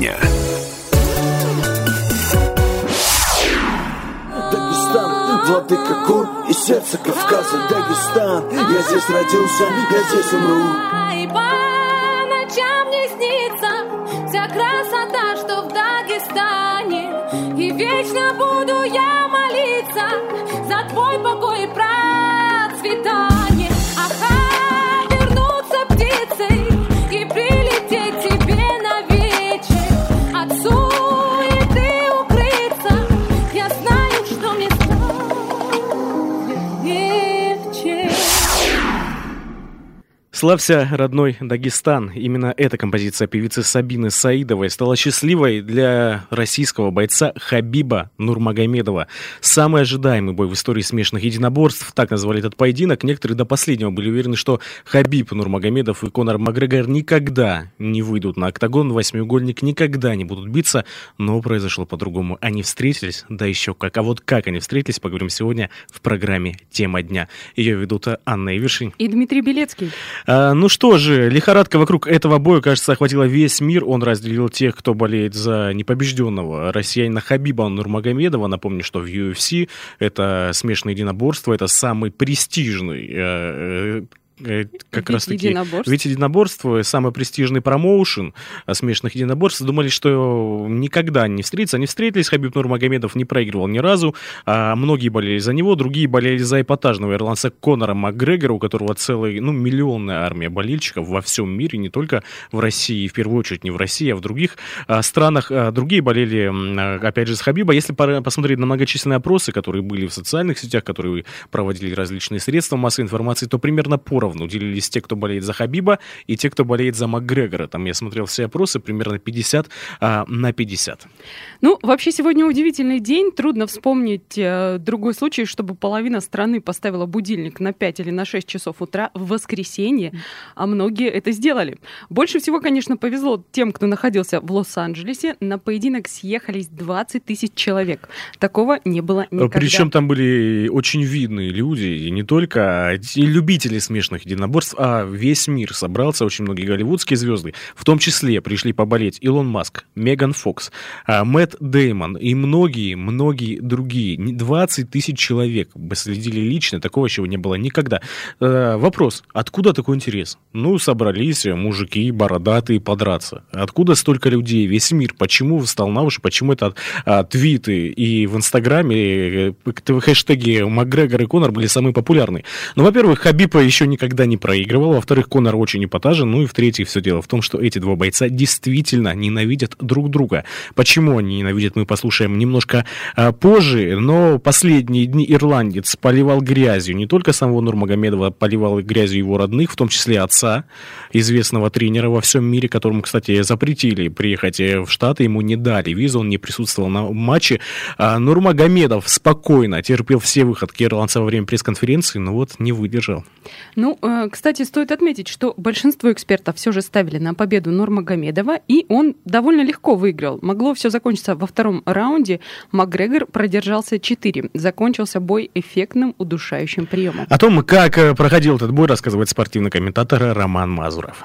дня. Дагестан, владыка гор и сердце Кавказа Дагестан, я здесь родился, я здесь умру. И по ночам мне снится вся красота, что в Дагестане. И вечно буду я молиться Славься, родной Дагестан. Именно эта композиция певицы Сабины Саидовой стала счастливой для российского бойца Хабиба Нурмагомедова. Самый ожидаемый бой в истории смешанных единоборств, так назвали этот поединок. Некоторые до последнего были уверены, что Хабиб Нурмагомедов и Конор Макгрегор никогда не выйдут на октагон, восьмиугольник никогда не будут биться, но произошло по-другому. Они встретились, да еще как. А вот как они встретились, поговорим сегодня в программе «Тема дня». Ее ведут Анна Ивершин. И Дмитрий Белецкий. А, ну что же, лихорадка вокруг этого боя, кажется, охватила весь мир. Он разделил тех, кто болеет за непобежденного россиянина Хабиба Нурмагомедова. Напомню, что в UFC это смешанное единоборство, это самый престижный э, э, как Вид раз таки единоборств. вид единоборства, самый престижный промоушен а, смешанных единоборств. Думали, что никогда не встретятся. Они встретились, Хабиб Нурмагомедов не проигрывал ни разу. А многие болели за него, другие болели за эпатажного ирландца Конора Макгрегора, у которого целая, ну, миллионная армия болельщиков во всем мире, не только в России, в первую очередь не в России, а в других а, странах. А, другие болели, а, опять же, с Хабиба. Если посмотреть на многочисленные опросы, которые были в социальных сетях, которые проводили различные средства массовой информации, то примерно поровну делились те, кто болеет за Хабиба, и те, кто болеет за Макгрегора. Там я смотрел все опросы, примерно 50 а, на 50. Ну, вообще сегодня удивительный день. Трудно вспомнить э, другой случай, чтобы половина страны поставила будильник на 5 или на 6 часов утра в воскресенье, а многие это сделали. Больше всего, конечно, повезло тем, кто находился в Лос-Анджелесе. На поединок съехались 20 тысяч человек. Такого не было никогда. Причем там были очень видные люди, и не только и любители смешанных единоборств, а весь мир собрался, очень многие голливудские звезды, в том числе пришли поболеть Илон Маск, Меган Фокс, а, Мэтт Деймон и многие-многие другие. Не- 20 тысяч человек следили лично, такого еще не было никогда. Э, Вопрос, откуда такой интерес? Ну, собрались мужики бородатые подраться. Откуда столько людей, весь мир? Почему встал на уши? Почему это а, твиты и в Инстаграме э, к- хэштеги Макгрегор и Конор были самые популярные? Ну, во-первых, Хабиб еще никогда не проигрывал, во-вторых, Конор очень эпатажен, ну и в-третьих, все дело в том, что эти два бойца действительно ненавидят друг друга. Почему они ненавидят, мы послушаем немножко а, позже, но последние дни ирландец поливал грязью не только самого Нурмагомедова, поливал грязью его родных, в том числе отца, известного тренера во всем мире, которому, кстати, запретили приехать э, в Штаты, ему не дали визу, он не присутствовал на матче. А Нурмагомедов спокойно терпел все выходки ирландца во время пресс-конференции, но вот не выдержал. Ну, кстати, стоит отметить, что большинство экспертов все же ставили на победу Нурмагомедова, и он довольно легко выиграл. Могло все закончиться во втором раунде. Макгрегор продержался 4. Закончился бой эффектным удушающим приемом. О том, как э, проходил этот бой, рассказывает спортивный комментатор Роман Мазуров.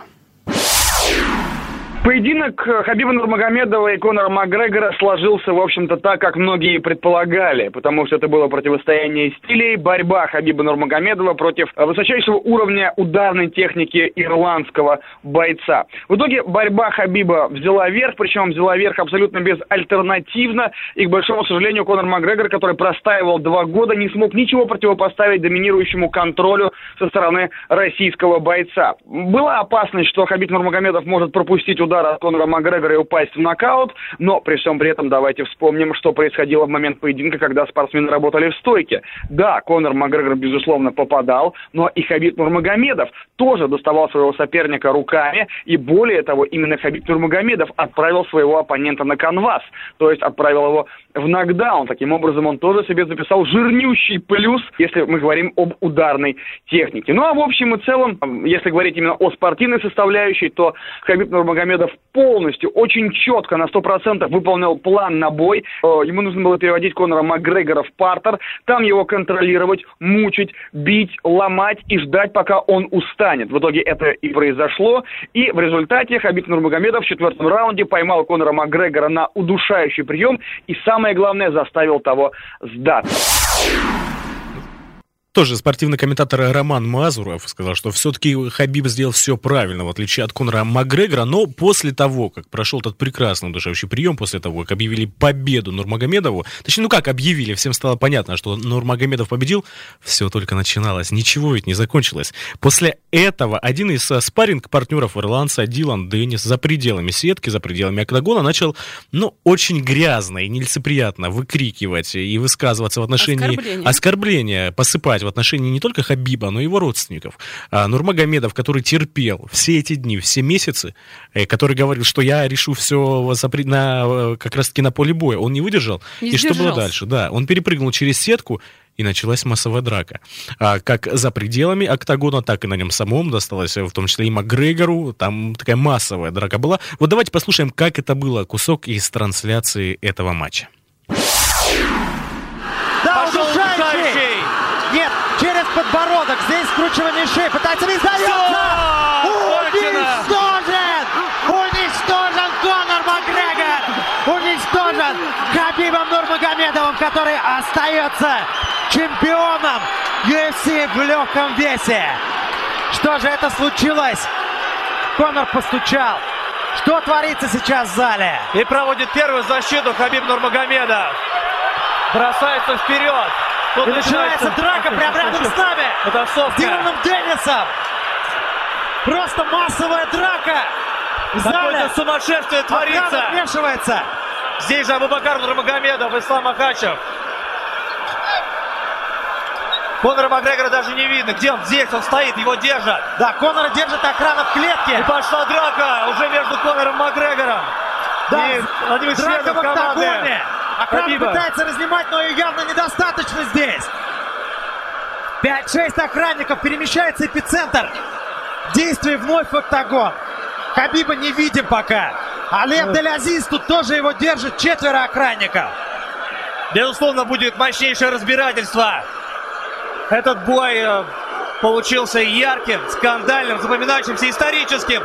Поединок э, Хабиба Нурмагомедова и Конора Макгрегора сложился, в общем-то, так, как многие предполагали, потому что это было противостояние стилей, борьба Хабиба Нурмагомедова против э, высочайшего уровня ударной техники ирландского бойца. В итоге борьба Хабиба взяла верх, причем взяла верх абсолютно безальтернативно, и, к большому сожалению, Конор Макгрегор, который простаивал два года, не смог ничего противопоставить доминирующему контролю со стороны российского бойца. Была опасность, что Хабиб Нурмагомедов может пропустить удар от Конора Макгрегора и упасть в нокаут, но при всем при этом давайте вспомним, что происходило в момент поединка, когда спортсмены работали в стойке. Да, Конор Макгрегор, безусловно, попадал, но и Хабиб Нурмагомедов тоже доставал своего соперника руками, и более того, именно Хабиб Нурмагомедов отправил своего оппонента на канвас, то есть отправил его в нокдаун. Таким образом, он тоже себе записал жирнющий плюс, если мы говорим об ударной технике. Ну а в общем и целом, если говорить именно о спортивной составляющей, то Хабиб Нурмагомедов полностью, очень четко, на 100% выполнил план на бой. Э, ему нужно было переводить Конора Макгрегора в партер, там его контролировать, мучить, бить, ломать и ждать, пока он устанет. В итоге это и произошло. И в результате Хабиб Нурмагомедов в четвертом раунде поймал Конора Макгрегора на удушающий прием и, самое главное, заставил того сдаться тоже спортивный комментатор Роман Мазуров сказал, что все-таки Хабиб сделал все правильно, в отличие от Конора Макгрегора, но после того, как прошел этот прекрасный удушающий прием, после того, как объявили победу Нурмагомедову, точнее, ну как объявили, всем стало понятно, что Нурмагомедов победил, все только начиналось, ничего ведь не закончилось. После этого один из э, спарринг-партнеров ирландца Дилан Деннис за пределами сетки, за пределами октагона начал, ну, очень грязно и нелицеприятно выкрикивать и высказываться в отношении оскорбления, оскорбления посыпать в отношении не только Хабиба, но и его родственников. А Нурмагомедов, который терпел все эти дни, все месяцы, э, который говорил, что я решу все на, э, как раз-таки на поле боя, он не выдержал. Не и что было дальше? Да, он перепрыгнул через сетку, и началась массовая драка. А, как за пределами октагона, так и на нем самом досталось, в том числе и Макгрегору. Там такая массовая драка была. Вот давайте послушаем, как это было, кусок из трансляции этого матча. Подбородок. Здесь скручивание шеи. Пытается не сдается. Уничтожен! Уничтожен Конор Макгрегор! Уничтожен Хабибом Нурмагомедовым, который остается чемпионом UFC в легком весе. Что же это случилось? Конор постучал. Что творится сейчас в зале? И проводит первую защиту Хабиб Нурмагомедов. Бросается вперед. Тут и начинается драка прямо рядом с нами. Это С Диланом Деннисом. Просто массовая драка. Какое-то сумасшествие творится. вмешивается. Здесь же Абубакар Нурмагомедов, Ислам Ахачев. Конора Макгрегора даже не видно. Где он? Здесь он стоит, его держат. Да, Конора держит охрана в клетке. И пошла драка уже между Конором Макгрегором. Да, и из драка в октагоне. Хабиба. пытается разнимать, но ее явно недостаточно здесь. 5-6 охранников, перемещается эпицентр. Действие вновь в октагон. Хабиба не видим пока. А Лев Дель Азиз тут тоже его держит четверо охранников. Безусловно, будет мощнейшее разбирательство. Этот бой э, получился ярким, скандальным, запоминающимся, историческим.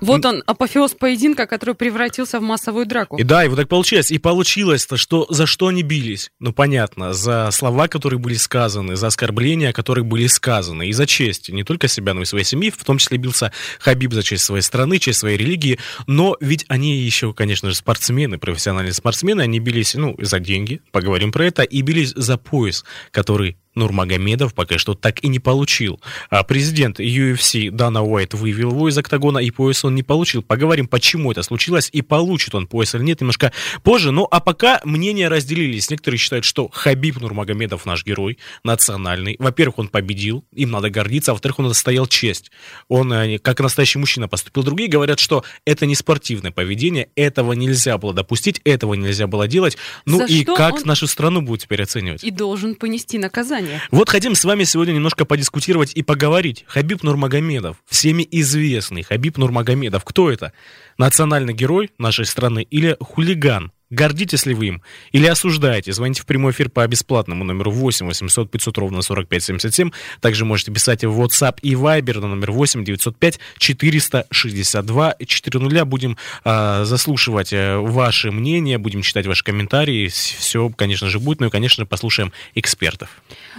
Вот он, апофеоз поединка, который превратился в массовую драку. И да, и вот так получилось. И получилось-то, что за что они бились? Ну, понятно, за слова, которые были сказаны, за оскорбления, которые были сказаны, и за честь. Не только себя, но и своей семьи. В том числе бился Хабиб за честь своей страны, честь своей религии. Но ведь они еще, конечно же, спортсмены, профессиональные спортсмены. Они бились, ну, за деньги, поговорим про это, и бились за пояс, который Нурмагомедов пока что так и не получил. А президент UFC Дана Уайт вывел его из октагона, и пояс он не получил. Поговорим, почему это случилось, и получит он пояс или нет, немножко позже. Ну, а пока мнения разделились. Некоторые считают, что Хабиб Нурмагомедов наш герой, национальный. Во-первых, он победил, им надо гордиться, а во-вторых, он отстоял честь. Он, э, как настоящий мужчина, поступил. Другие говорят, что это не спортивное поведение, этого нельзя было допустить, этого нельзя было делать. Ну За и как нашу страну будет теперь оценивать? И должен понести наказание внимание. Вот хотим с вами сегодня немножко подискутировать и поговорить. Хабиб Нурмагомедов, всеми известный Хабиб Нурмагомедов. Кто это? Национальный герой нашей страны или хулиган? Гордитесь ли вы им? Или осуждаете? Звоните в прямой эфир по бесплатному номеру 8 800 500 ровно 45 77. Также можете писать в WhatsApp и Viber на номер 8 905 462 400. Будем э, заслушивать э, ваши мнения, будем читать ваши комментарии. Все, конечно же, будет. Ну и, конечно, послушаем экспертов.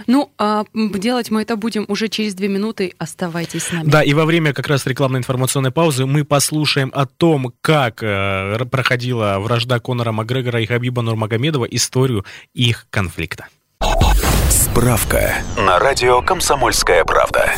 Ну, а делать мы это будем уже через две минуты. Оставайтесь с нами. Да, и во время как раз рекламной информационной паузы мы послушаем о том, как э, проходила вражда Конора Макгрегора и Хабиба Нурмагомедова историю их конфликта. Справка на радио «Комсомольская правда».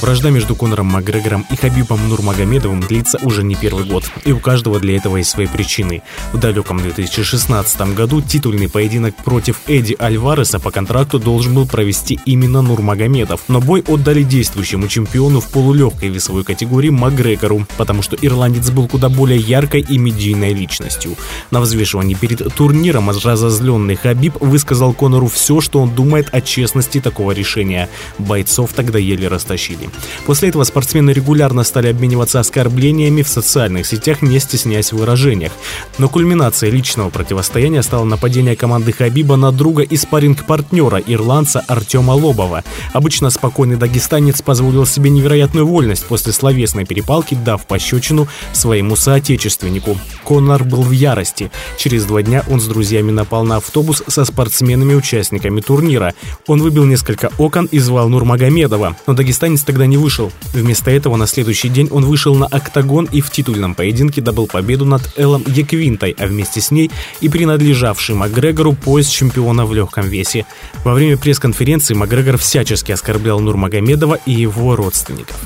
Вражда между Конором Макгрегором и Хабибом Нурмагомедовым длится уже не первый год, и у каждого для этого есть свои причины. В далеком 2016 году титульный поединок против Эдди Альвареса по контракту должен был провести именно Нурмагомедов, но бой отдали действующему чемпиону в полулегкой весовой категории Макгрегору, потому что ирландец был куда более яркой и медийной личностью. На взвешивании перед турниром разозленный Хабиб высказал Конору все, что он думает о честности такого решения. Бойцов тогда еле растащили. После этого спортсмены регулярно стали обмениваться оскорблениями в социальных сетях, не стесняясь в выражениях. Но кульминацией личного противостояния стало нападение команды Хабиба на друга и спарринг-партнера, ирландца Артема Лобова. Обычно спокойный дагестанец позволил себе невероятную вольность после словесной перепалки, дав пощечину своему соотечественнику. Конор был в ярости. Через два дня он с друзьями напал на автобус со спортсменами-участниками турнира. Он выбил несколько окон и звал Нурмагомедова, но дагестанец тогда не вышел. Вместо этого на следующий день он вышел на октагон и в титульном поединке добыл победу над Эллом Еквинтой, а вместе с ней и принадлежавший Макгрегору пояс чемпиона в легком весе. Во время пресс-конференции Макгрегор всячески оскорблял Нурмагомедова и его родственников.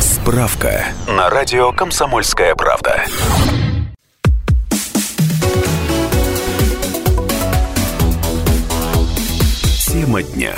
Справка на радио «Комсомольская правда». Тема дня.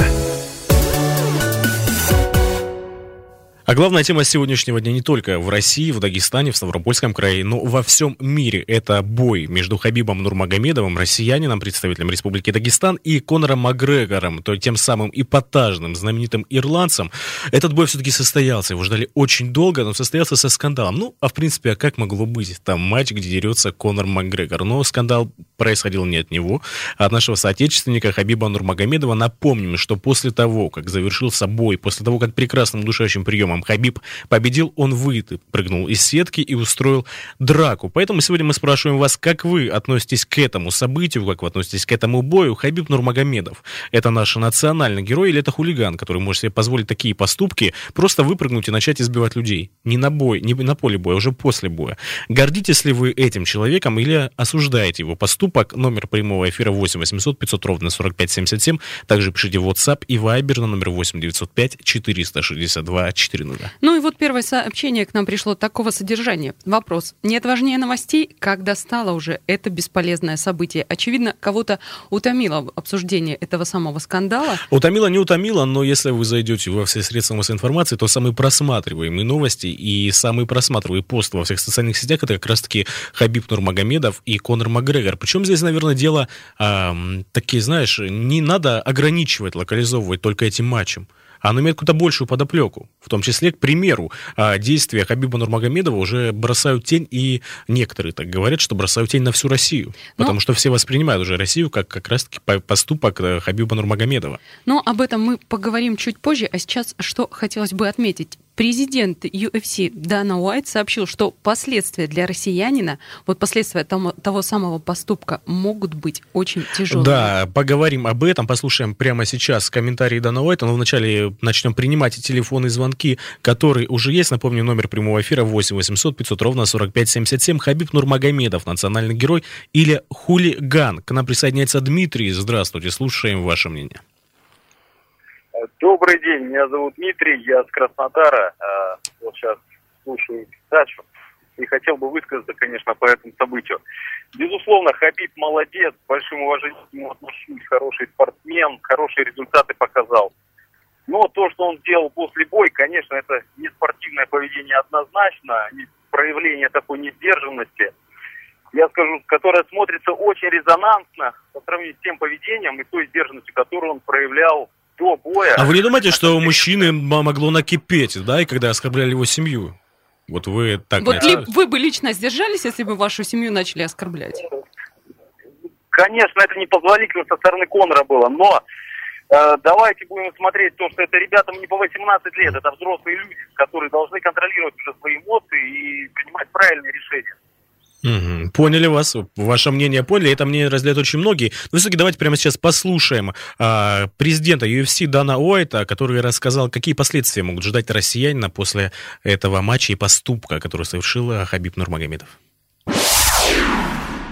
А главная тема сегодняшнего дня не только в России, в Дагестане, в Ставропольском крае, но во всем мире. Это бой между Хабибом Нурмагомедовым, россиянином, представителем Республики Дагестан, и Конором Макгрегором, то тем самым эпатажным, знаменитым ирландцем. Этот бой все-таки состоялся. Его ждали очень долго, но состоялся со скандалом. Ну, а в принципе, а как могло быть? Там матч, где дерется Конор Макгрегор. Но скандал происходил не от него, а от нашего соотечественника Хабиба Нурмагомедова. Напомним, что после того, как завершился бой, после того, как прекрасным удушающим приемом котором Хабиб победил, он выпрыгнул из сетки и устроил драку. Поэтому сегодня мы спрашиваем вас, как вы относитесь к этому событию, как вы относитесь к этому бою. Хабиб Нурмагомедов – это наш национальный герой или это хулиган, который может себе позволить такие поступки, просто выпрыгнуть и начать избивать людей? Не на бой, не на поле боя, уже после боя. Гордитесь ли вы этим человеком или осуждаете его поступок? Номер прямого эфира 8 800 500 ровно 45 77. Также пишите WhatsApp и Viber на номер 8 905 462 400 да. Ну и вот первое сообщение к нам пришло такого содержания. Вопрос. Нет важнее новостей, когда стало уже это бесполезное событие? Очевидно, кого-то утомило обсуждение этого самого скандала. Утомило, не утомило, но если вы зайдете во все средства массовой информации, то самые просматриваемые новости и самые просматриваемые посты во всех социальных сетях это как раз-таки Хабиб Нурмагомедов и Конор Макгрегор. Причем здесь, наверное, дело э, такие, знаешь, не надо ограничивать, локализовывать только этим матчем оно имеет куда большую подоплеку. В том числе, к примеру, а, действия Хабиба Нурмагомедова уже бросают тень, и некоторые так говорят, что бросают тень на всю Россию. Но... Ну, потому что все воспринимают уже Россию как как раз-таки поступок э, Хабиба Нурмагомедова. Но ну, об этом мы поговорим чуть позже, а сейчас что хотелось бы отметить. Президент UFC Дана Уайт сообщил, что последствия для россиянина, вот последствия того, того самого поступка могут быть очень тяжелыми. Да, поговорим об этом, послушаем прямо сейчас комментарии Дана Уайта, но вначале начнем принимать и телефонные звонки, которые уже есть. Напомню, номер прямого эфира 8 800 500 ровно 45 77. Хабиб Нурмагомедов, национальный герой или хулиган. К нам присоединяется Дмитрий. Здравствуйте, слушаем ваше мнение. Добрый день, меня зовут Дмитрий, я с Краснодара. А, вот сейчас слушаю передачу и хотел бы высказаться, конечно, по этому событию. Безусловно, Хабиб молодец, большим уважением отношусь, хороший спортсмен, хорошие результаты показал. Но то, что он сделал после боя, конечно, это не спортивное поведение однозначно, не проявление такой несдержанности, я скажу, которое смотрится очень резонансно по сравнению с тем поведением и той сдержанностью, которую он проявлял до боя. А вы не думаете, что у мужчины могло накипеть, да, и когда оскорбляли его семью? Вот вы так Вот ли, вы бы лично сдержались, если бы вашу семью начали оскорблять? Конечно, это непозволительно со стороны Конора было, но э, давайте будем смотреть то, что это ребятам не по 18 лет, это взрослые люди, которые должны контролировать уже свои эмоции и принимать правильные решения. Поняли вас, ваше мнение поняли, это мнение разделяют очень многие. Но все-таки давайте прямо сейчас послушаем а, президента UFC Дана Уайта, который рассказал, какие последствия могут ждать россиянина после этого матча и поступка, который совершил Хабиб Нурмагомедов.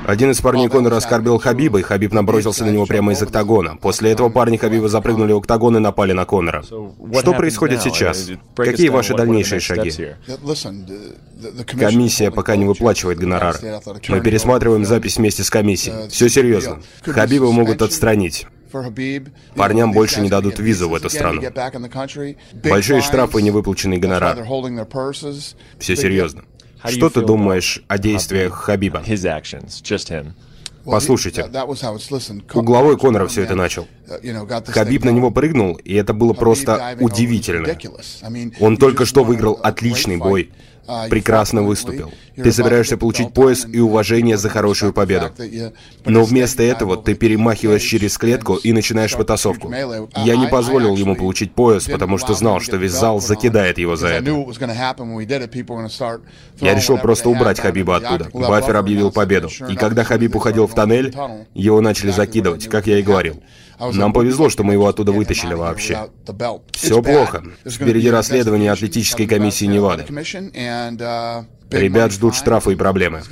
Один из парней Конора оскорбил Хабиба, и Хабиб набросился на него прямо из октагона. После этого парни Хабиба запрыгнули в октагон и напали на Конора. Что происходит сейчас? Какие ваши дальнейшие шаги? Комиссия пока не выплачивает гонорар. Мы пересматриваем запись вместе с комиссией. Все серьезно. Хабиба могут отстранить. Парням больше не дадут визу в эту страну. Большие штрафы и невыплаченный гонорар. Все серьезно. Что ты думаешь о действиях Хабиба? Послушайте, угловой Конора все это начал. Хабиб на него прыгнул, и это было просто удивительно. Он только что выиграл отличный бой прекрасно выступил. Ты собираешься получить пояс и уважение за хорошую победу. Но вместо этого ты перемахиваешь через клетку и начинаешь потасовку. Я не позволил ему получить пояс, потому что знал, что весь зал закидает его за это. Я решил просто убрать Хабиба оттуда. Баффер объявил победу. И когда Хабиб уходил в тоннель, его начали закидывать, как я и говорил. Нам повезло, что мы его оттуда вытащили вообще. Все плохо. Впереди расследование атлетической комиссии Невады. Ребят ждут штрафы и проблемы.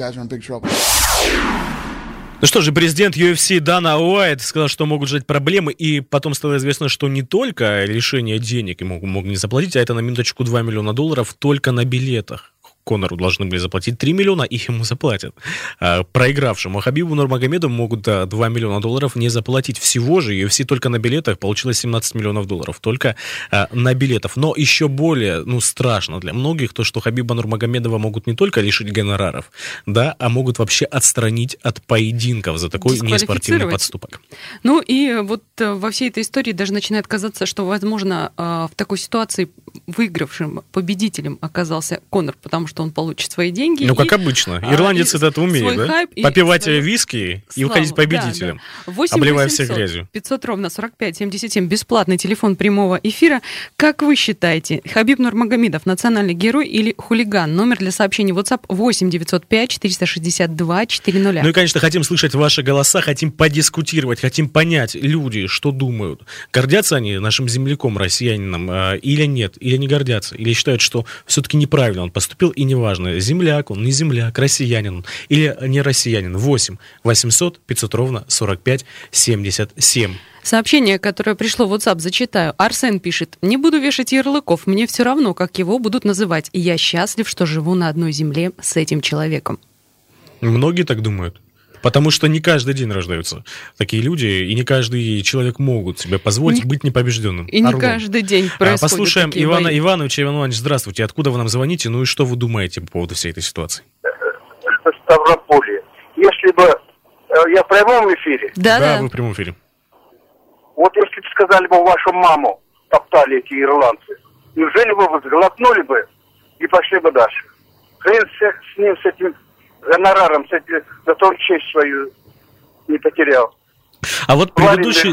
Ну что же, президент UFC Дана Уайт сказал, что могут ждать проблемы, и потом стало известно, что не только лишение денег ему могут не заплатить, а это на минуточку 2 миллиона долларов только на билетах. Конору должны были заплатить 3 миллиона, их ему заплатят. А, проигравшему Хабибу Нурмагомеду могут 2 миллиона долларов не заплатить. Всего же UFC только на билетах получилось 17 миллионов долларов. Только а, на билетов. Но еще более, ну, страшно для многих то, что Хабиба Нурмагомедова могут не только лишить гонораров, да, а могут вообще отстранить от поединков за такой неспортивный подступок. Ну и вот э, во всей этой истории даже начинает казаться, что, возможно, э, в такой ситуации выигравшим победителем оказался Конор, потому что он получит свои деньги. Ну, как обычно. А, Ирландец а, это умеет, да? Хайп, Попивать свою... виски и славу. выходить победителем, да, да. обливая всех грязью. 500 ровно 45 77, бесплатный телефон прямого эфира. Как вы считаете, Хабиб Нурмагомедов национальный герой или хулиган? Номер для сообщений WhatsApp 8 905 462 400. Ну и, конечно, хотим слышать ваши голоса, хотим подискутировать, хотим понять люди, что думают. Гордятся они нашим земляком, россиянином, э, или нет? Или не гордятся? Или считают, что все-таки неправильно он поступил, и неважно, земляк он, не земляк, россиянин он, или не россиянин. 8 800 500 ровно 45 77. Сообщение, которое пришло в WhatsApp, зачитаю. Арсен пишет. «Не буду вешать ярлыков, мне все равно, как его будут называть. И я счастлив, что живу на одной земле с этим человеком». Многие так думают. Потому что не каждый день рождаются такие люди, и не каждый человек могут себе позволить не, быть непобежденным. И Орлом. не каждый день а, происходит Послушаем Ивана бои. Ивановича. Иван Иванович, здравствуйте. Откуда вы нам звоните? Ну и что вы думаете по поводу всей этой ситуации? Это Ставрополье. Если бы... Э, я в прямом эфире? Да, да, да. вы в прямом эфире. Вот если бы сказали бы вашу маму, топтали эти ирландцы, неужели бы вы сглотнули бы и пошли бы дальше? Хрен с, с ним, с этим гонораром, кстати, зато честь свою не потерял. А вот предыдущий...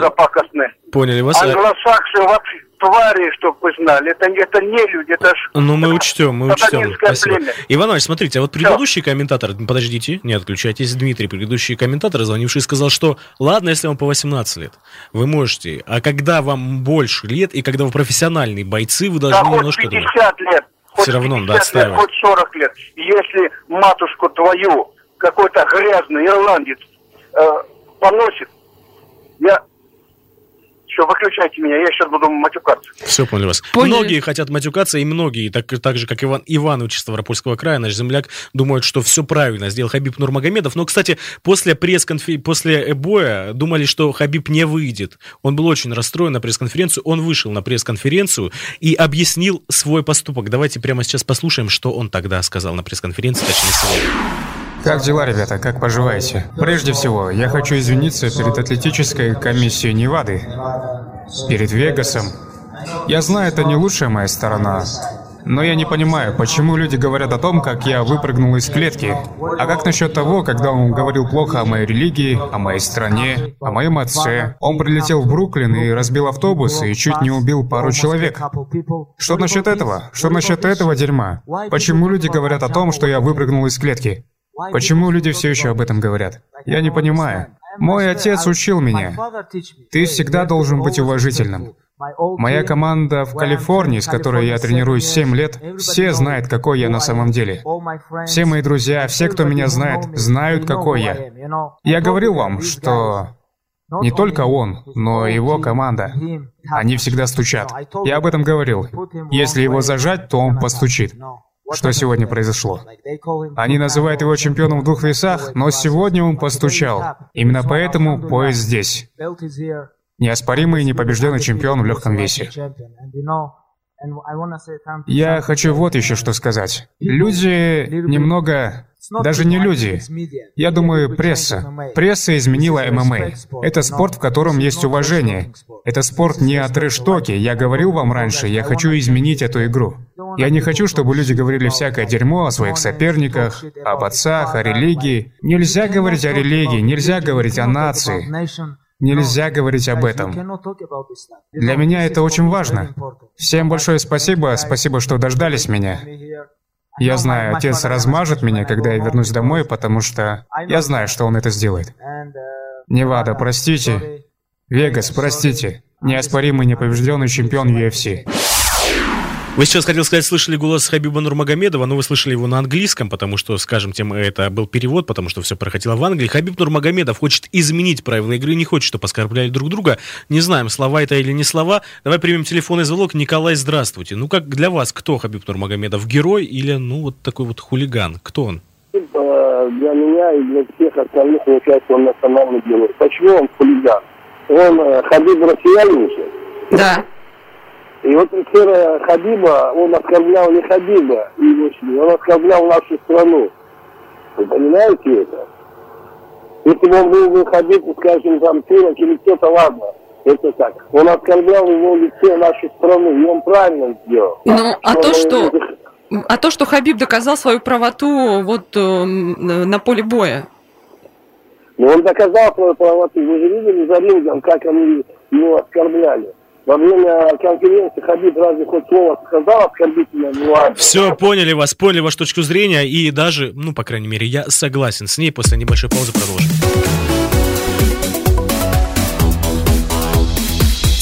Поняли вас. Э, Англосаксы вообще твари, чтобы вы знали. Это, это не люди, это ж... Ну, мы учтем, мы учтем. Спасибо. Племя. Иван Иванович, смотрите, а вот предыдущий Все. комментатор, подождите, не отключайтесь, Дмитрий, предыдущий комментатор, звонивший, сказал, что ладно, если вам по 18 лет, вы можете, а когда вам больше лет, и когда вы профессиональные бойцы, вы должны да немножко... 50 лет все равно надо отстаивать. Хоть 40 лет. Если матушку твою какой-то грязный ирландец э, поносит, я все, выключайте меня, я сейчас буду матюкаться. Все, понял вас. Поняли. Многие хотят матюкаться, и многие, так, так же, как Иван Иванович Ставропольского края, наш земляк, думают, что все правильно сделал Хабиб Нурмагомедов. Но, кстати, после пресс-конференции, после боя думали, что Хабиб не выйдет. Он был очень расстроен на пресс-конференцию. Он вышел на пресс-конференцию и объяснил свой поступок. Давайте прямо сейчас послушаем, что он тогда сказал на пресс-конференции, точнее, сегодня. Как дела, ребята? Как поживаете? Прежде всего, я хочу извиниться перед атлетической комиссией Невады, перед Вегасом. Я знаю, это не лучшая моя сторона, но я не понимаю, почему люди говорят о том, как я выпрыгнул из клетки. А как насчет того, когда он говорил плохо о моей религии, о моей стране, о моем отце? Он прилетел в Бруклин и разбил автобус и чуть не убил пару человек. Что насчет этого? Что насчет этого дерьма? Почему люди говорят о том, что я выпрыгнул из клетки? Почему люди все еще об этом говорят? Я не понимаю. Мой отец учил меня. Ты всегда должен быть уважительным. Моя команда в Калифорнии, с которой я тренируюсь 7 лет, все знают, какой я на самом деле. Все мои друзья, все, кто меня знает, знают, какой я. Я говорил вам, что не только он, но и его команда. Они всегда стучат. Я об этом говорил. Если его зажать, то он постучит. Что сегодня произошло? Они называют его чемпионом в двух весах, но сегодня он постучал. Именно поэтому пояс здесь. Неоспоримый и непобежденный чемпион в легком весе. Я хочу вот еще что сказать. Люди немного... Даже не люди. Я думаю, пресса. Пресса изменила ММА. Это спорт, в котором есть уважение. Это спорт не о трэш-токе. Я говорил вам раньше, я хочу изменить эту игру. Я не хочу, чтобы люди говорили всякое дерьмо о своих соперниках, об отцах, о религии. Нельзя говорить о религии, нельзя говорить о нации. Нельзя говорить об этом. Для меня это очень важно. Всем большое спасибо, спасибо, что дождались меня. Я знаю, отец размажет меня, когда я вернусь домой, потому что я знаю, что он это сделает. Невада, простите. Вегас, простите. Неоспоримый непобежденный чемпион UFC. Вы сейчас, хотел сказать, слышали голос Хабиба Нурмагомедова, но вы слышали его на английском, потому что, скажем тем, это был перевод, потому что все проходило в Англии. Хабиб Нурмагомедов хочет изменить правила игры, не хочет, чтобы оскорбляли друг друга. Не знаем, слова это или не слова. Давай примем телефонный звонок. Николай, здравствуйте. Ну, как для вас, кто Хабиб Нурмагомедов? Герой или, ну, вот такой вот хулиган? Кто он? Типа, для меня и для всех остальных, получается, он национальный герой. Почему он хулиган? Он э, Хабиб россиянин Да. И вот вчера Хабиба, он оскорблял не Хабиба и его семью, он оскорблял нашу страну. Вы понимаете это? Если бы он был бы Хабиб, скажем, там, турок или кто-то, ладно, это так. Он оскорблял его лице нашу страну, и он правильно сделал. Ну, а то, что... А то, что Хабиб доказал свою правоту вот э, на поле боя. Ну, он доказал свою правоту. Вы же видели за рингом, как они его оскорбляли. Во время конференции Хабиб разве хоть слово сказал оскорбительное? Ну, Все, поняли вас, поняли вашу точку зрения, и даже, ну, по крайней мере, я согласен с ней. После небольшой паузы продолжим.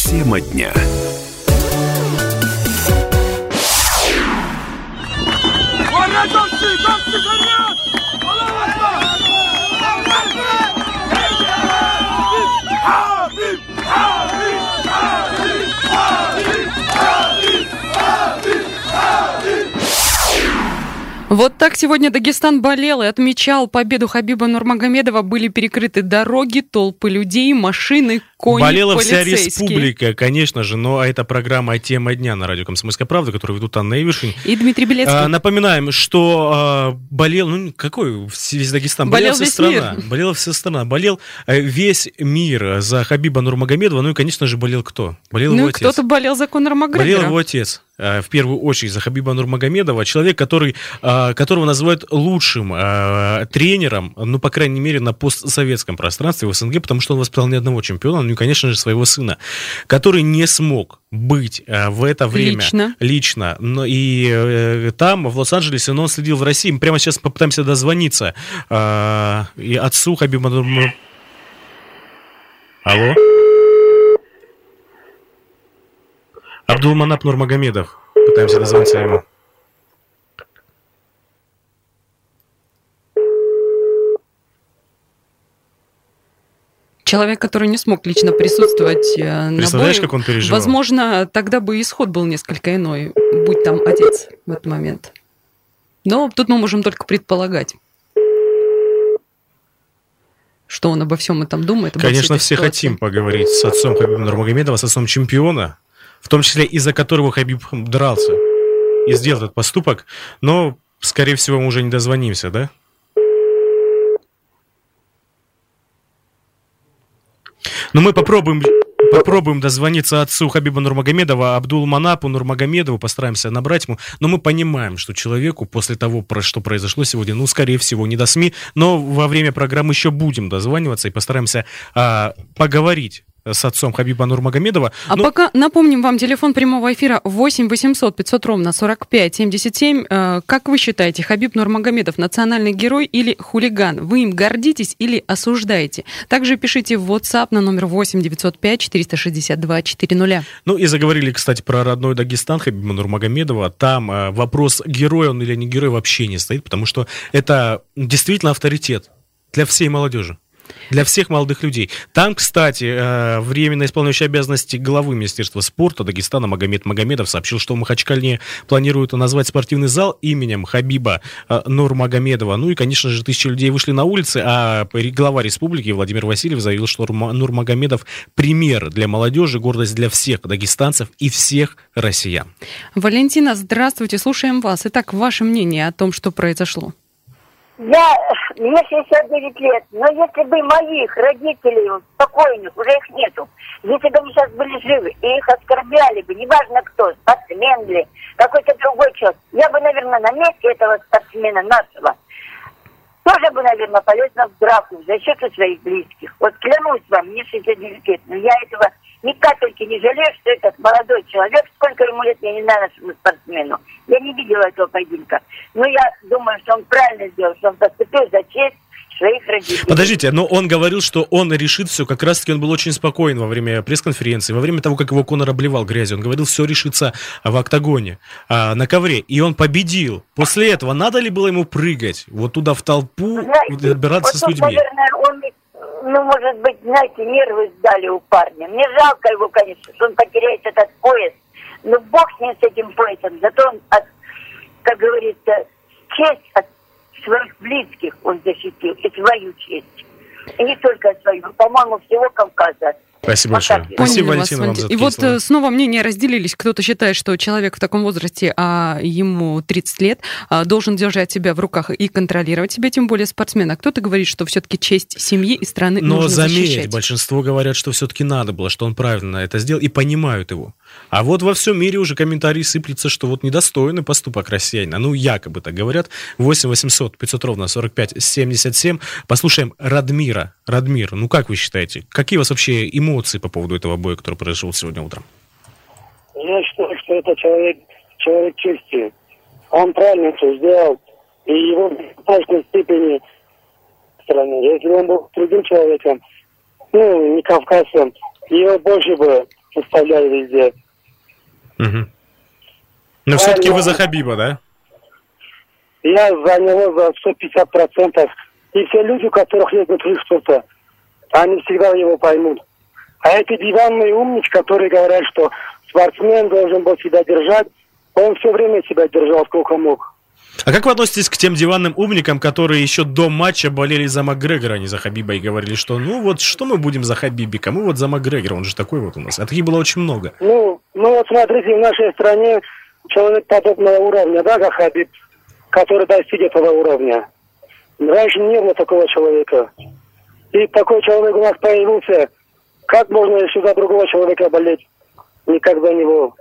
Тема дня. Вот так сегодня Дагестан болел и отмечал победу Хабиба Нурмагомедова. Были перекрыты дороги, толпы людей, машины, кони, Болела вся республика, конечно же, но это программа «Тема дня» на радио «Комсомольская правда», которую ведут Анна Ивишин. И Дмитрий Белецкий. А, напоминаем, что а, болел, ну какой весь Дагестан? Болел вся страна. Мир. Болела вся страна. Болел э, весь мир за Хабиба Нурмагомедова. Ну и, конечно же, болел кто? Болел ну, его отец. кто-то болел за Конора Макгрегора. Болел его отец. Э, в первую очередь за Хабиба Нурмагомедова, человек, который, э, которого называют лучшим э, тренером, ну, по крайней мере, на постсоветском пространстве в СНГ, потому что он воспитал ни одного чемпиона, ну и, конечно же, своего сына, который не смог быть в это время лично, лично но и там, в Лос-Анджелесе, но он следил в России. Мы прямо сейчас попытаемся дозвониться и отцу Хабиба Нурмагомедова. Алло? Абдулманап Нурмагомедов. Пытаемся дозвониться ему. Человек, который не смог лично присутствовать э, на Представляешь, бою, как он переживал? Возможно, тогда бы исход был несколько иной, будь там отец в этот момент. Но тут мы можем только предполагать что он обо всем этом думает. Конечно, все хотим поговорить с отцом Хабиба Нурмагомедова, с отцом чемпиона, том числе из-за которого Хабиб дрался и сделал этот поступок, но, скорее всего, мы уже не дозвонимся, да? Но мы попробуем, попробуем дозвониться отцу Хабиба Нурмагомедова, Абдул Манапу Нурмагомедову, постараемся набрать ему. Но мы понимаем, что человеку после того, что произошло сегодня, ну, скорее всего, не до СМИ, но во время программы еще будем дозваниваться и постараемся а, поговорить с отцом Хабиба Нурмагомедова. А ну... пока напомним вам телефон прямого эфира 8 800 500 ровно 45 77. Э, как вы считаете, Хабиб Нурмагомедов национальный герой или хулиган? Вы им гордитесь или осуждаете? Также пишите в WhatsApp на номер 8 905 462 400. Ну и заговорили, кстати, про родной Дагестан Хабиба Нурмагомедова. Там э, вопрос, герой он или не герой, вообще не стоит, потому что это действительно авторитет для всей молодежи для всех молодых людей. Там, кстати, э, временно исполняющий обязанности главы Министерства спорта Дагестана Магомед Магомедов сообщил, что в Махачкале планируют назвать спортивный зал именем Хабиба э, Нурмагомедова. Ну и, конечно же, тысячи людей вышли на улицы, а глава республики Владимир Васильев заявил, что Нурмагомедов пример для молодежи, гордость для всех дагестанцев и всех россиян. Валентина, здравствуйте, слушаем вас. Итак, ваше мнение о том, что произошло? Я, мне 69 лет, но если бы моих родителей, спокойных, уже их нету, если бы они сейчас были живы, и их оскорбляли бы, неважно кто, спортсмен ли, какой-то другой человек, я бы, наверное, на месте этого спортсмена нашего тоже бы, наверное, полез на драку в защиту своих близких. Вот клянусь вам, мне 69 лет, но я этого ни капельки не жалею, что этот молодой человек, сколько ему лет, я не знаю, нашему спортсмену. Я не видела этого поединка. Но я думаю, что он правильно сделал, что он поступил за честь своих родителей. Подождите, но он говорил, что он решит все. Как раз-таки он был очень спокоен во время пресс-конференции, во время того, как его Конор обливал грязью. Он говорил, все решится в октагоне, а, на ковре. И он победил. После этого надо ли было ему прыгать вот туда в толпу, Знаете, отбираться вот с людьми? наверное, он ну, может быть, знаете, нервы сдали у парня. Мне жалко его, конечно, что он потеряет этот пояс. Но бог с ним, с этим поясом. Зато он, от, как говорится, честь от своих близких он защитил, и свою честь. И не только свою, по-моему, всего Кавказа. Спасибо большое. Спасибо, Валентина, вам за И вот слова. Э, снова мнения разделились. Кто-то считает, что человек в таком возрасте, а ему 30 лет, а, должен держать себя в руках и контролировать себя, тем более спортсмена. Кто-то говорит, что все-таки честь семьи и страны Но нужно заметь, защищать. большинство говорят, что все-таки надо было, что он правильно это сделал, и понимают его. А вот во всем мире уже комментарии сыплются, что вот недостойный поступок россиянина. Ну, якобы так говорят. 8 800 500 ровно 45 77. Послушаем Радмира. Радмир, ну как вы считаете, какие у вас вообще эмоции по поводу этого боя, который произошел сегодня утром? Я считаю, что это человек, человек чести. Он правильно все сделал. И его в достаточной степени страны. Если он был другим человеком, ну, не кавказцем, его больше бы выставляли везде. Угу. Но все-таки вы за Хабиба, да? Я за него за 150 процентов. И все люди, у которых есть внутри что-то, они всегда его поймут. А эти диванные умнички, которые говорят, что спортсмен должен был себя держать, он все время себя держал сколько мог. А как вы относитесь к тем диванным умникам, которые еще до матча болели за Макгрегора, а не за Хабиба, и говорили, что ну вот что мы будем за Хабибика, мы вот за Макгрегора, он же такой вот у нас. А таких было очень много. Ну, ну вот смотрите, в нашей стране человек подобного уровня, да, как Хабиб, который достиг этого уровня. Раньше не было такого человека. И такой человек у нас появился. Как можно еще за другого человека болеть? Никак за него.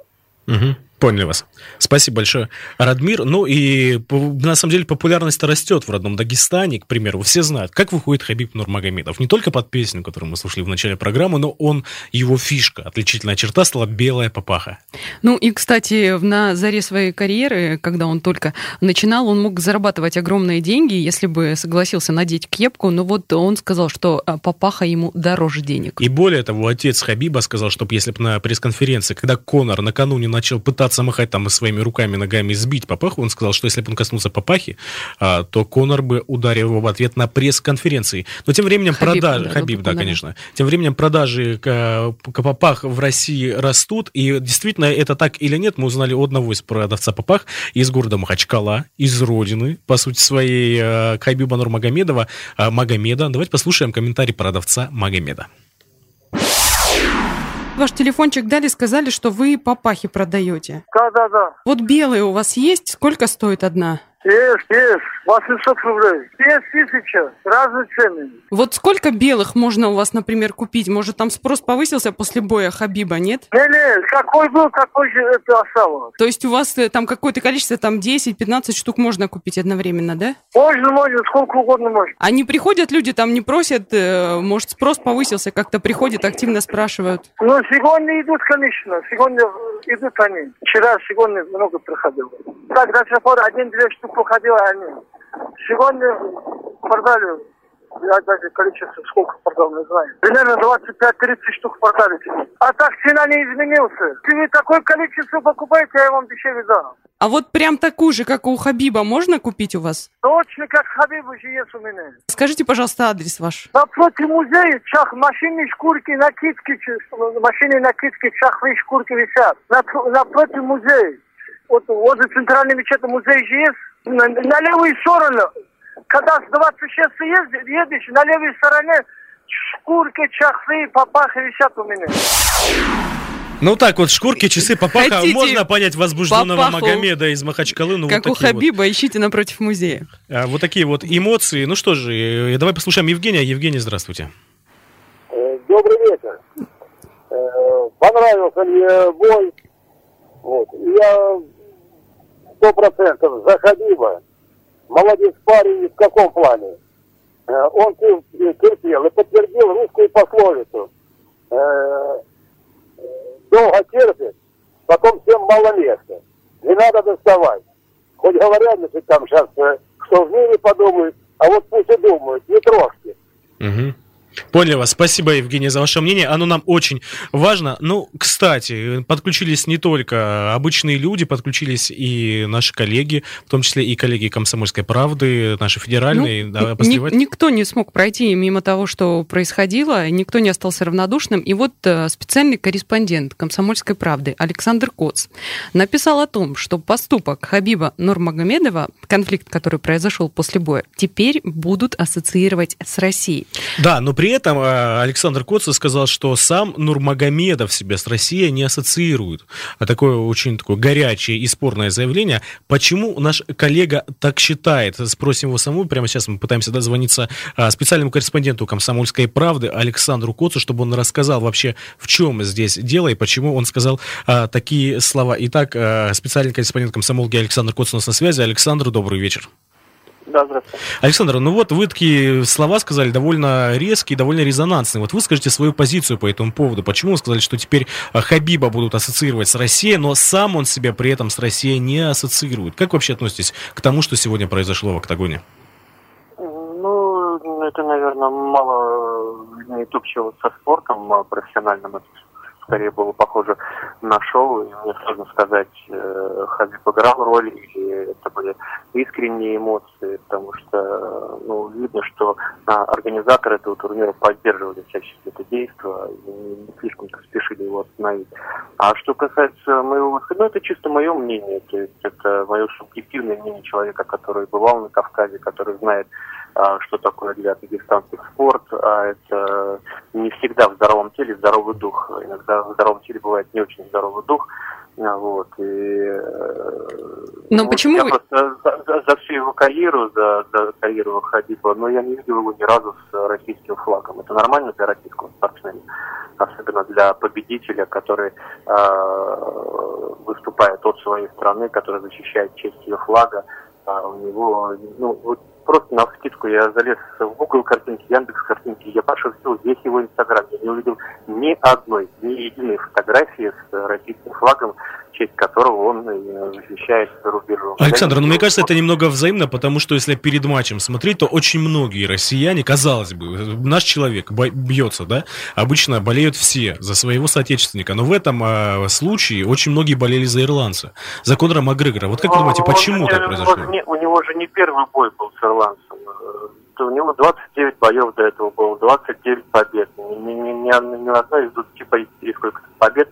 Угу. Поняли вас. Спасибо большое, Радмир. Ну и на самом деле популярность растет в родном Дагестане, к примеру. Все знают, как выходит Хабиб Нурмагомедов. Не только под песню, которую мы слушали в начале программы, но он, его фишка, отличительная черта стала белая папаха. Ну и, кстати, на заре своей карьеры, когда он только начинал, он мог зарабатывать огромные деньги, если бы согласился надеть кепку, но вот он сказал, что а, папаха ему дороже денег. И более того, отец Хабиба сказал, что если бы на пресс-конференции, когда Конор накануне начал пытаться пытаться махать там своими руками, ногами, сбить Папаху, он сказал, что если бы он коснулся Папахи, а, то Конор бы ударил его в ответ на пресс-конференции. Но тем временем Хабиб, продажи... Да, Хабиб, да, конечно. Тем временем продажи к, к Папах в России растут, и действительно это так или нет, мы узнали у одного из продавца Папах из города Махачкала, из родины, по сути своей, э, Хабиба Нурмагомедова, э, Магомеда. Давайте послушаем комментарий продавца Магомеда ваш телефончик дали, сказали, что вы папахи продаете. Да, да, да. Вот белые у вас есть? Сколько стоит одна? Есть, есть. 800 рублей. Есть тысяча. Разные цены. Вот сколько белых можно у вас, например, купить? Может, там спрос повысился после боя Хабиба, нет? Не-не, какой был, какой же это осталось. То есть у вас э, там какое-то количество, там 10-15 штук можно купить одновременно, да? Можно, можно, сколько угодно можно. А не приходят люди, там не просят, э, может, спрос повысился, как-то приходят, активно спрашивают? Ну, сегодня идут, конечно. Сегодня идут они. Вчера, сегодня много приходило. Так, до сих пор один-две штуки уходило они. Сегодня продали я даже количество сколько продал, не знаю. Примерно 25-30 штук продали. А так цена не изменился. Если такое количество покупаете, я вам дешевле дам. А вот прям такую же, как у Хабиба, можно купить у вас? Точно, как Хабиб уже есть у меня. Скажите, пожалуйста, адрес ваш. Напротив музея чах, машины, шкурки, накидки, машины, накидки, чахлы, шкурки висят. Напротив музея. Вот возле центральной мечети музей же есть. На, на левую сторону когда с 26 ездишь, едешь, на левой стороне шкурки, чахлы, папахи висят у меня. Ну так вот, шкурки, часы, папаха. Хотите Можно понять возбужденного папаху, Магомеда из Махачкалы. Ну, как вот у Хабиба, вот. ищите напротив музея. А, вот такие вот эмоции. Ну что же, э, давай послушаем Евгения. Евгений, здравствуйте. Э, добрый вечер. Э, понравился мне бой. Вот. Я сто процентов за Хабиба молодец парень в каком плане? Э, он терпел и подтвердил русскую пословицу. Э, долго терпит, потом всем мало места. Не надо доставать. Хоть говорят, значит, там сейчас, э, что в мире подумают, а вот пусть и думают, не трожьте. Угу. Поняли вас. Спасибо, Евгений, за ваше мнение. Оно нам очень важно. Ну, кстати, подключились не только обычные люди, подключились и наши коллеги, в том числе и коллеги «Комсомольской правды», наши федеральные. Ну, да, ни, никто не смог пройти мимо того, что происходило, никто не остался равнодушным. И вот э, специальный корреспондент «Комсомольской правды» Александр Коц написал о том, что поступок Хабиба Нурмагомедова, конфликт, который произошел после боя, теперь будут ассоциировать с Россией. Да, но при этом э, Александр Коцев сказал, что сам Нурмагомедов себя с Россией не ассоциирует. А такое очень такое горячее и спорное заявление. Почему наш коллега так считает? Спросим его саму. Прямо сейчас мы пытаемся дозвониться э, специальному корреспонденту «Комсомольской правды» Александру Коцу, чтобы он рассказал вообще, в чем здесь дело и почему он сказал а, такие слова. Итак, специальный корреспондент комсомолки Александр Коц у нас на связи. Александр, добрый вечер. Да, здравствуйте. Александр, ну вот вы такие слова сказали довольно резкие, довольно резонансные. Вот вы скажите свою позицию по этому поводу. Почему вы сказали, что теперь а, Хабиба будут ассоциировать с Россией, но сам он себя при этом с Россией не ассоциирует? Как вообще относитесь к тому, что сегодня произошло в октагоне? Ну, это, наверное, мало имеет общего со спортом а, профессиональным. Это скорее было похоже на шоу. И мне сложно сказать, э, Хабиб играл роль или это были искренние эмоции, потому что ну, видно, что а, организаторы этого турнира поддерживали всячески это действие и не слишком спешили его остановить. А что касается моего выхода, ну это чисто мое мнение, то есть это мое субъективное мнение человека, который бывал на Кавказе, который знает что такое для дагестанцев спорт, а это не всегда в здоровом теле здоровый дух. Иногда в здоровом теле бывает не очень здоровый дух. А, вот, и, э, но вот почему я вы... просто за, за, за всю его карьеру, за, за карьеру Хабиба, но я не видел его ни разу с российским флагом. Это нормально для российского спортсмена, особенно для победителя, который э, выступает от своей страны, который защищает честь ее флага. А у него, ну, вот просто на скидку я залез в Google картинки, Яндекс картинки, я пошерстил весь его Инстаграм, я не увидел ни одной, ни единой фотографии с российским флагом, честь которого он э, защищает за рубежом. Александр, ну мне кажется, это немного взаимно, потому что если перед матчем смотреть, то очень многие россияне, казалось бы, наш человек бьется, да, обычно болеют все за своего соотечественника, но в этом э, случае очень многие болели за ирландца, за Конора Макгрегора. Вот как вы думаете, почему так произошло? У него же не первый бой был с ирландцем у него 29 боев до этого было, 29 побед. Ни, ни, ни, ни, одной из 20 или сколько побед,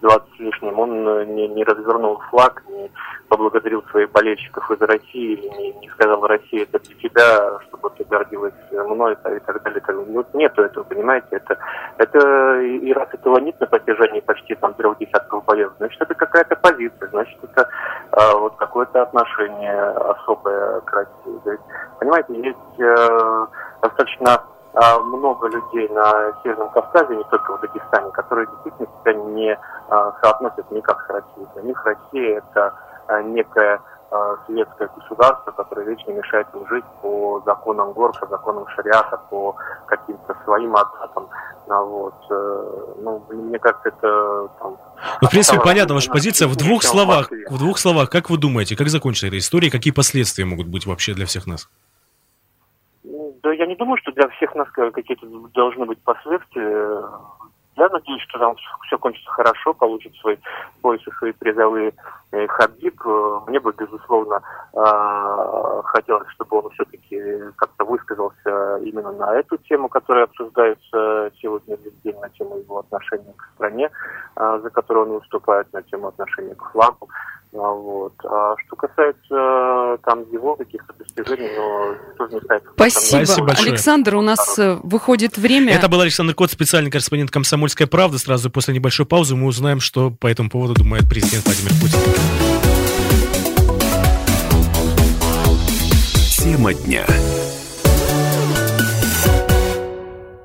20 с лишним, он э, не, не развернул флаг, не поблагодарил своих болельщиков из России, или не, не сказал России это для тебя, чтобы ты гордилась мной и так далее. Так, ну, нету этого, понимаете, это, это и раз этого нет на протяжении почти там трех десятков боев, значит это какая-то позиция, значит это э, вот какое-то отношение особое к России. Понимаете, есть э, достаточно э, много людей на Северном Кавказе, не только в Дагестане, которые действительно себя не э, соотносят никак с Россией. Для них Россия это э, некая э, светское государство, которое вечно мешает им жить по законам гор, по законам шариата, по каким-то своим атакам. А вот, э, ну, мне кажется, это там, ну, в принципе, понятна ваша позиция. В двух словах, в двух словах, как вы думаете, как закончится эта история, какие последствия могут быть вообще для всех нас? Не думаю, что для всех нас какие-то должны быть последствия. Я надеюсь, что там все кончится хорошо, получит свой пояс свои призовые э, Хабиб. Мне бы, безусловно, э, хотелось, чтобы он все-таки как-то высказался именно на эту тему, которая обсуждается сегодня везде, на тему его отношения к стране, за которую он выступает, на тему отношения к флагу. А, вот. А что касается там его каких-то достижений, но тоже не ставит. Спасибо. Спасибо большое. Александр, у нас выходит время. Это был Александр Кот, специальный корреспондент «Комсомольской правды». Сразу после небольшой паузы мы узнаем, что по этому поводу думает президент Владимир Путин. Тема дня.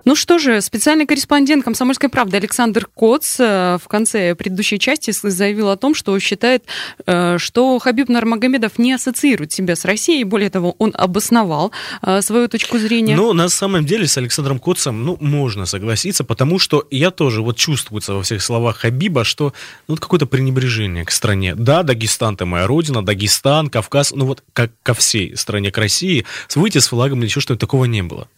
Ну что же, специальный корреспондент «Комсомольской правды» Александр Коц э, в конце предыдущей части заявил о том, что считает, э, что Хабиб Нармагомедов не ассоциирует себя с Россией. Более того, он обосновал э, свою точку зрения. Ну, на самом деле, с Александром Коцем, ну, можно согласиться, потому что я тоже вот чувствуется во всех словах Хабиба, что ну, вот какое-то пренебрежение к стране. Да, Дагестан — это моя родина, Дагестан, Кавказ, ну вот как ко всей стране, к России, выйти с флагом или еще что-то такого не было.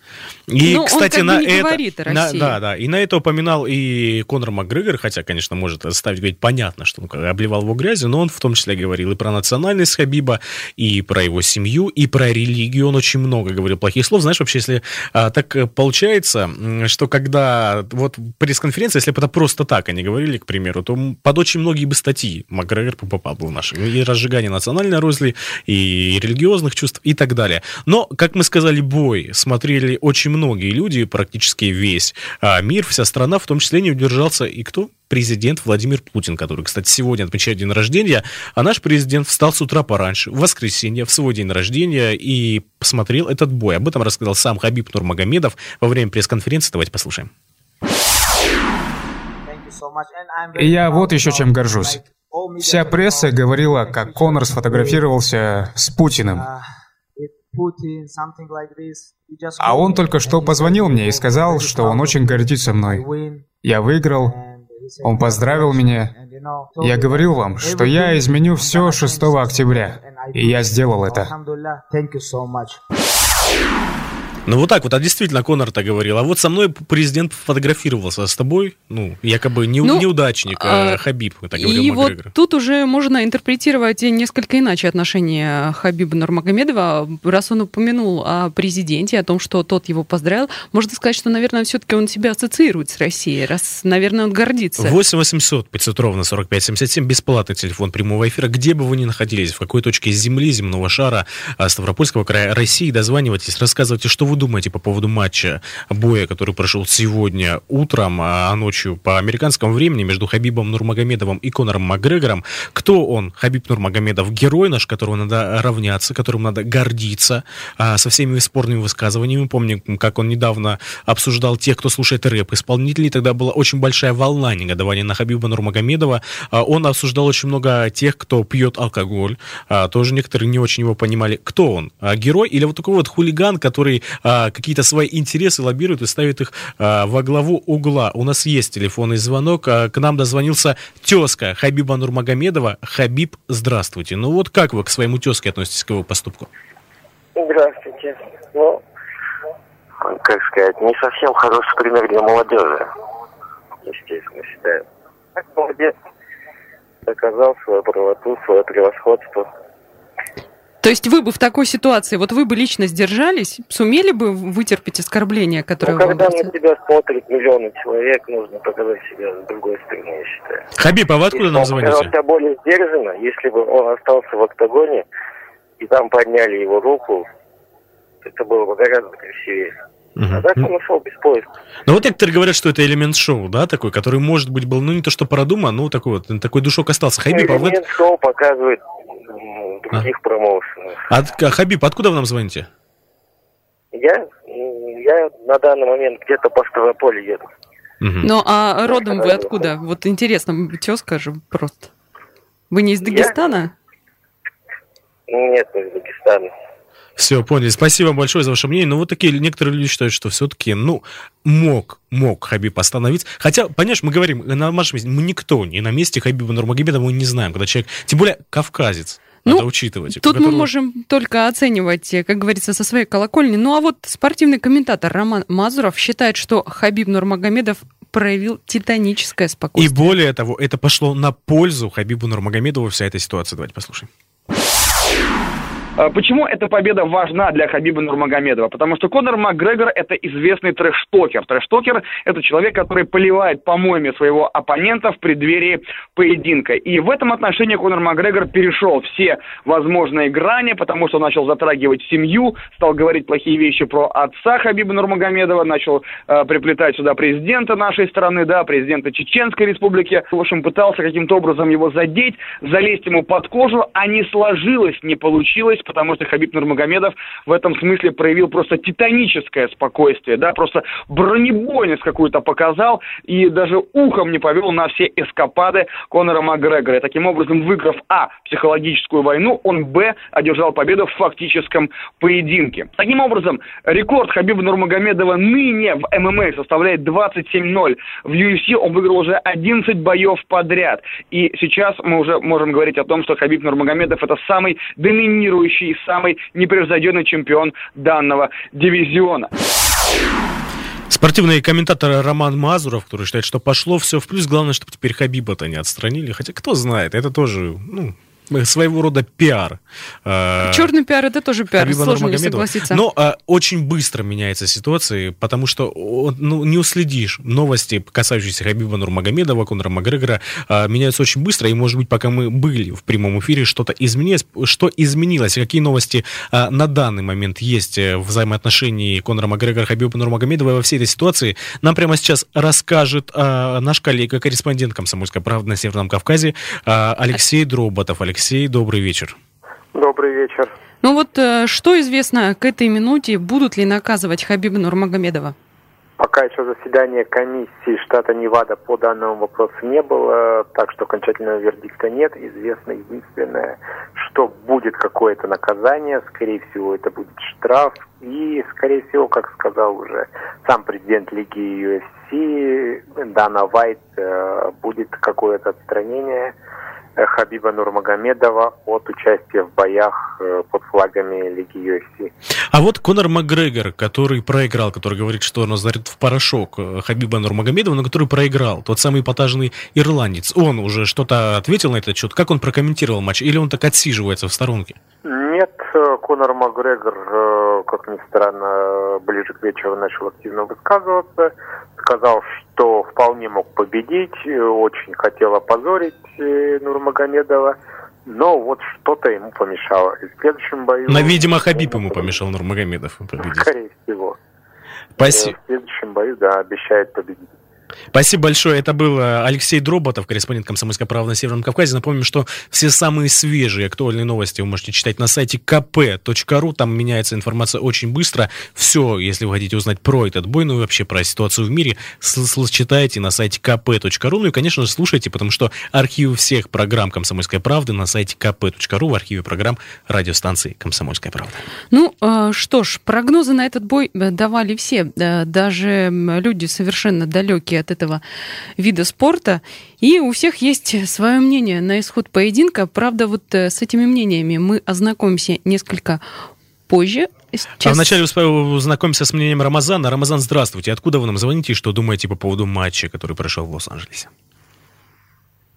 И, ну, кстати, на это, говорит о России. На, да, да. И на это упоминал и Конор Макгрегор, хотя, конечно, может заставить говорить понятно, что он обливал его грязью, но он в том числе говорил и про национальность Хабиба, и про его семью, и про религию. Он очень много говорил плохих слов. Знаешь, вообще, если а, так получается, что когда вот пресс-конференция, если бы это просто так они говорили, к примеру, то под очень многие бы статьи Макгрегор попал бы в наши. И разжигание национальной розли, и религиозных чувств, и так далее. Но, как мы сказали, бой смотрели очень многие люди, практически весь а, мир, вся страна, в том числе не удержался и кто? Президент Владимир Путин, который, кстати, сегодня отмечает день рождения, а наш президент встал с утра пораньше, в воскресенье, в свой день рождения, и посмотрел этот бой. Об этом рассказал сам Хабиб Нурмагомедов во время пресс-конференции. Давайте послушаем. Я вот еще чем горжусь. Вся пресса говорила, как Конор сфотографировался с Путиным. А он только что позвонил мне и сказал, что он очень гордится мной. Я выиграл, он поздравил меня. Я говорил вам, что я изменю все 6 октября, и я сделал это. Ну вот так вот, а действительно Конор так говорил. А вот со мной президент фотографировался, а с тобой, ну, якобы не, ну, неудачник, а, Хабиб, так говорил И Макгрегор. вот тут уже можно интерпретировать несколько иначе отношения Хабиба Нурмагомедова. Раз он упомянул о президенте, о том, что тот его поздравил, можно сказать, что, наверное, все-таки он себя ассоциирует с Россией, раз, наверное, он гордится. 8 800 500 ровно 45 77, бесплатный телефон прямого эфира. Где бы вы ни находились, в какой точке земли, земного шара, а, Ставропольского края России, дозванивайтесь, рассказывайте, что вы думаете по поводу матча боя, который прошел сегодня утром, а ночью по американскому времени между Хабибом Нурмагомедовым и Конором Макгрегором? Кто он? Хабиб Нурмагомедов герой наш, которого надо равняться, которым надо гордиться, а, со всеми спорными высказываниями. Помню, как он недавно обсуждал тех, кто слушает рэп исполнителей. Тогда была очень большая волна негодования на Хабиба Нурмагомедова. А, он обсуждал очень много тех, кто пьет алкоголь. А, тоже некоторые не очень его понимали, кто он. Герой или вот такой вот хулиган, который а, какие-то свои интересы лоббирует и ставит их а, во главу угла. У нас есть телефонный звонок. А, к нам дозвонился тезка Хабиба Нурмагомедова. Хабиб, здравствуйте. Ну вот как вы к своему тезке относитесь к его поступку? Здравствуйте. Ну, как сказать, не совсем хороший пример для молодежи. Естественно, считаю. Молодец. Доказал свою правоту, свое превосходство. То есть вы бы в такой ситуации, вот вы бы лично сдержались, сумели бы вытерпеть оскорбление, которое ну, когда на тебя смотрит миллионы человек, нужно показать себя с другой стороны, я считаю. Хабиб, а вы откуда нам звоните? Он себя более сдержанно, если бы он остался в октагоне, и там подняли его руку, это было бы гораздо красивее. Угу. А он ушел без поиска. Ну вот некоторые говорят, что это элемент шоу, да, такой, который, может быть, был, ну, не то что продуман, но такой вот, такой душок остался. Хабиб, элемент а вот... шоу показывает других а. промоушенов. А, а, Хабиб, откуда вы нам звоните? Я? Я на данный момент где-то по Ставрополю еду. Угу. Ну, а родом вы откуда? Вот интересно, тезка же просто. Вы не из Дагестана? Я? Нет, не из Дагестана. Все, поняли. Спасибо большое за ваше мнение. Но вот такие некоторые люди считают, что все-таки, ну, мог, мог Хабиб остановиться. Хотя, понимаешь, мы говорим, на нашем месте, мы никто, не на месте Хабиба Нурмагомедова мы не знаем, когда человек, тем более кавказец. Ну, Надо учитывать. Тут которого... мы можем только оценивать, как говорится, со своей колокольни. Ну а вот спортивный комментатор Роман Мазуров считает, что Хабиб Нурмагомедов проявил титаническое спокойствие. И более того, это пошло на пользу Хабибу Нурмагомедову вся эта ситуация. Давайте послушаем. А, почему эта победа важна для Хабиба Нурмагомедова? Потому что Конор Макгрегор – это известный трэш-токер. Трэш-токер – это человек, который поливает помоями своего оппонента в преддверии поединка. И в этом отношении Конор Макгрегор перешел все возможные грани, потому что начал затрагивать семью, стал говорить плохие вещи про отца Хабиба Нурмагомедова, начал э, приплетать сюда президента нашей страны, да, президента Чеченской республики. В общем, пытался каким-то образом его задеть, залезть ему под кожу, а не сложилось, не получилось, потому что Хабиб Нурмагомедов в этом смысле проявил просто титаническое спокойствие, да, просто бронебойность какую-то показал и даже ухом не повел на все эскапады Конора Макгрегора. И таким образом, выиграв А, психологическую войну, он Б, одержал победу в фактическом поединке. Таким образом, рекорд Хабиба Нурмагомедова ныне в ММА составляет 27-0. В UFC он выиграл уже 11 боев подряд. И сейчас мы уже можем говорить о том, что Хабиб Нурмагомедов это самый доминирующий следующий и самый непревзойденный чемпион данного дивизиона. Спортивный комментатор Роман Мазуров, который считает, что пошло все в плюс. Главное, чтобы теперь Хабиба-то не отстранили. Хотя кто знает, это тоже, ну, своего рода пиар. А, Черный пиар это тоже пиар, Хабиба сложно не согласиться. Но а, очень быстро меняется ситуация, потому что ну, не уследишь. Новости, касающиеся Хабиба Нурмагомедова, Конора Макгрегора, а, меняются очень быстро, и, может быть, пока мы были в прямом эфире, что-то изменилось. Что изменилось? Какие новости а, на данный момент есть э, в взаимоотношении Конора Макгрегора, Хабиба Нурмагомедова во всей этой ситуации, нам прямо сейчас расскажет а, наш коллега, корреспондент «Комсомольской правды» на Северном Кавказе а, Алексей Дроботов. Алексей Алексей, добрый вечер. Добрый вечер. Ну вот э, что известно к этой минуте? Будут ли наказывать Хабиба Нурмагомедова? Пока еще заседания комиссии штата Невада по данному вопросу не было, так что окончательного вердикта нет. Известно единственное, что будет какое-то наказание, скорее всего это будет штраф, и скорее всего, как сказал уже сам президент Лиги UFC, Дана Вайт, э, будет какое-то отстранение Хабиба Нурмагомедова от участия в боях э, под флагами Лиги UFC. А вот Конор Макгрегор, который проиграл, который говорит, что он разорит в порошок э, Хабиба Нурмагомедова, но который проиграл, тот самый эпатажный ирландец, он уже что-то ответил на этот счет? Как он прокомментировал матч? Или он так отсиживается в сторонке? Нет, Конор Макгрегор, как ни странно, ближе к вечеру начал активно высказываться, сказал, что вполне мог победить, очень хотел опозорить э, Нурмагомедова, но вот что-то ему помешало. И в следующем бою... Но, видимо, Хабиб ему помешал Нурмагомедов победить. Скорее всего. Спасибо. Э, в следующем бою, да, обещает победить. Спасибо большое. Это был э, Алексей Дроботов, корреспондент «Комсомольской правды» на Северном Кавказе. Напомним, что все самые свежие актуальные новости вы можете читать на сайте kp.ru. Там меняется информация очень быстро. Все, если вы хотите узнать про этот бой, ну и вообще про ситуацию в мире, читайте на сайте kp.ru. Ну и, конечно же, слушайте, потому что архив всех программ «Комсомольской правды» на сайте kp.ru в архиве программ радиостанции «Комсомольская правда». Ну, э, что ж, прогнозы на этот бой э, давали все. Даже люди совершенно далекие от этого вида спорта. И у всех есть свое мнение на исход поединка. Правда, вот э, с этими мнениями мы ознакомимся несколько позже. Сейчас... А вначале знакомимся с мнением Рамазана. Рамазан, здравствуйте. Откуда вы нам звоните и что думаете по поводу матча, который прошел в Лос-Анджелесе?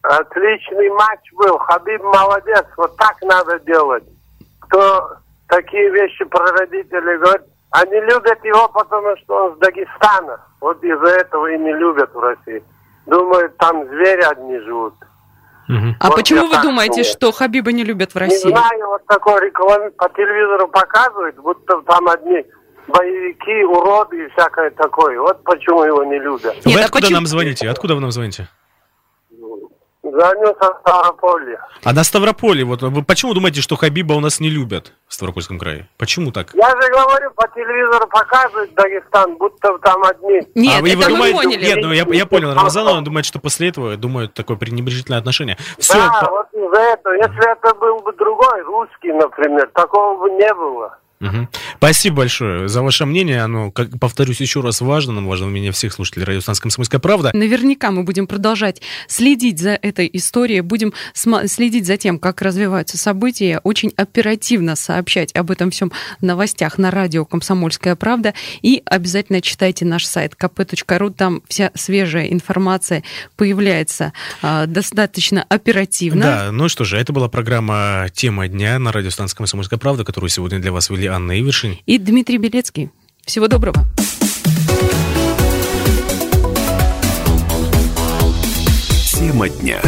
Отличный матч был. Хабиб молодец. Вот так надо делать. Кто такие вещи про родителей говорит, они любят его, потому что он с Дагестана. Вот из-за этого и не любят в России. Думают, там звери одни живут. Угу. А вот почему вы думаете, думаю. что Хабиба не любят в России? Не знаю, вот такой реклам по телевизору показывают, будто там одни боевики, уроды и всякое такое. Вот почему его не любят. Вы Нет, откуда а почему... нам звоните? Откуда вы нам звоните? Звоню со Ставрополя. А на Ставрополе, вот вы почему думаете, что Хабиба у нас не любят в Ставропольском крае? Почему так? Я же говорю, по телевизору показывают Дагестан, будто там одни. Нет, а вы, это вы думаете, мы поняли. Нет, ну я, я понял, Рамазан, он думает, что после этого думают такое пренебрежительное отношение. Все, да, по... вот из-за этого. Если это был бы другой, русский, например, такого бы не было. Угу. Спасибо большое за ваше мнение. Оно, как, повторюсь еще раз, важно. Нам важно мнение всех слушателей радиостанции «Комсомольская правда». Наверняка мы будем продолжать следить за этой историей, будем следить за тем, как развиваются события, очень оперативно сообщать об этом всем новостях на радио «Комсомольская правда». И обязательно читайте наш сайт kp.ru. Там вся свежая информация появляется э, достаточно оперативно. Да, ну что же, это была программа «Тема дня» на радиостанции «Комсомольская правда», которую сегодня для вас вели Анна Ивершин. И Дмитрий Белецкий. Всего доброго. Тема дня.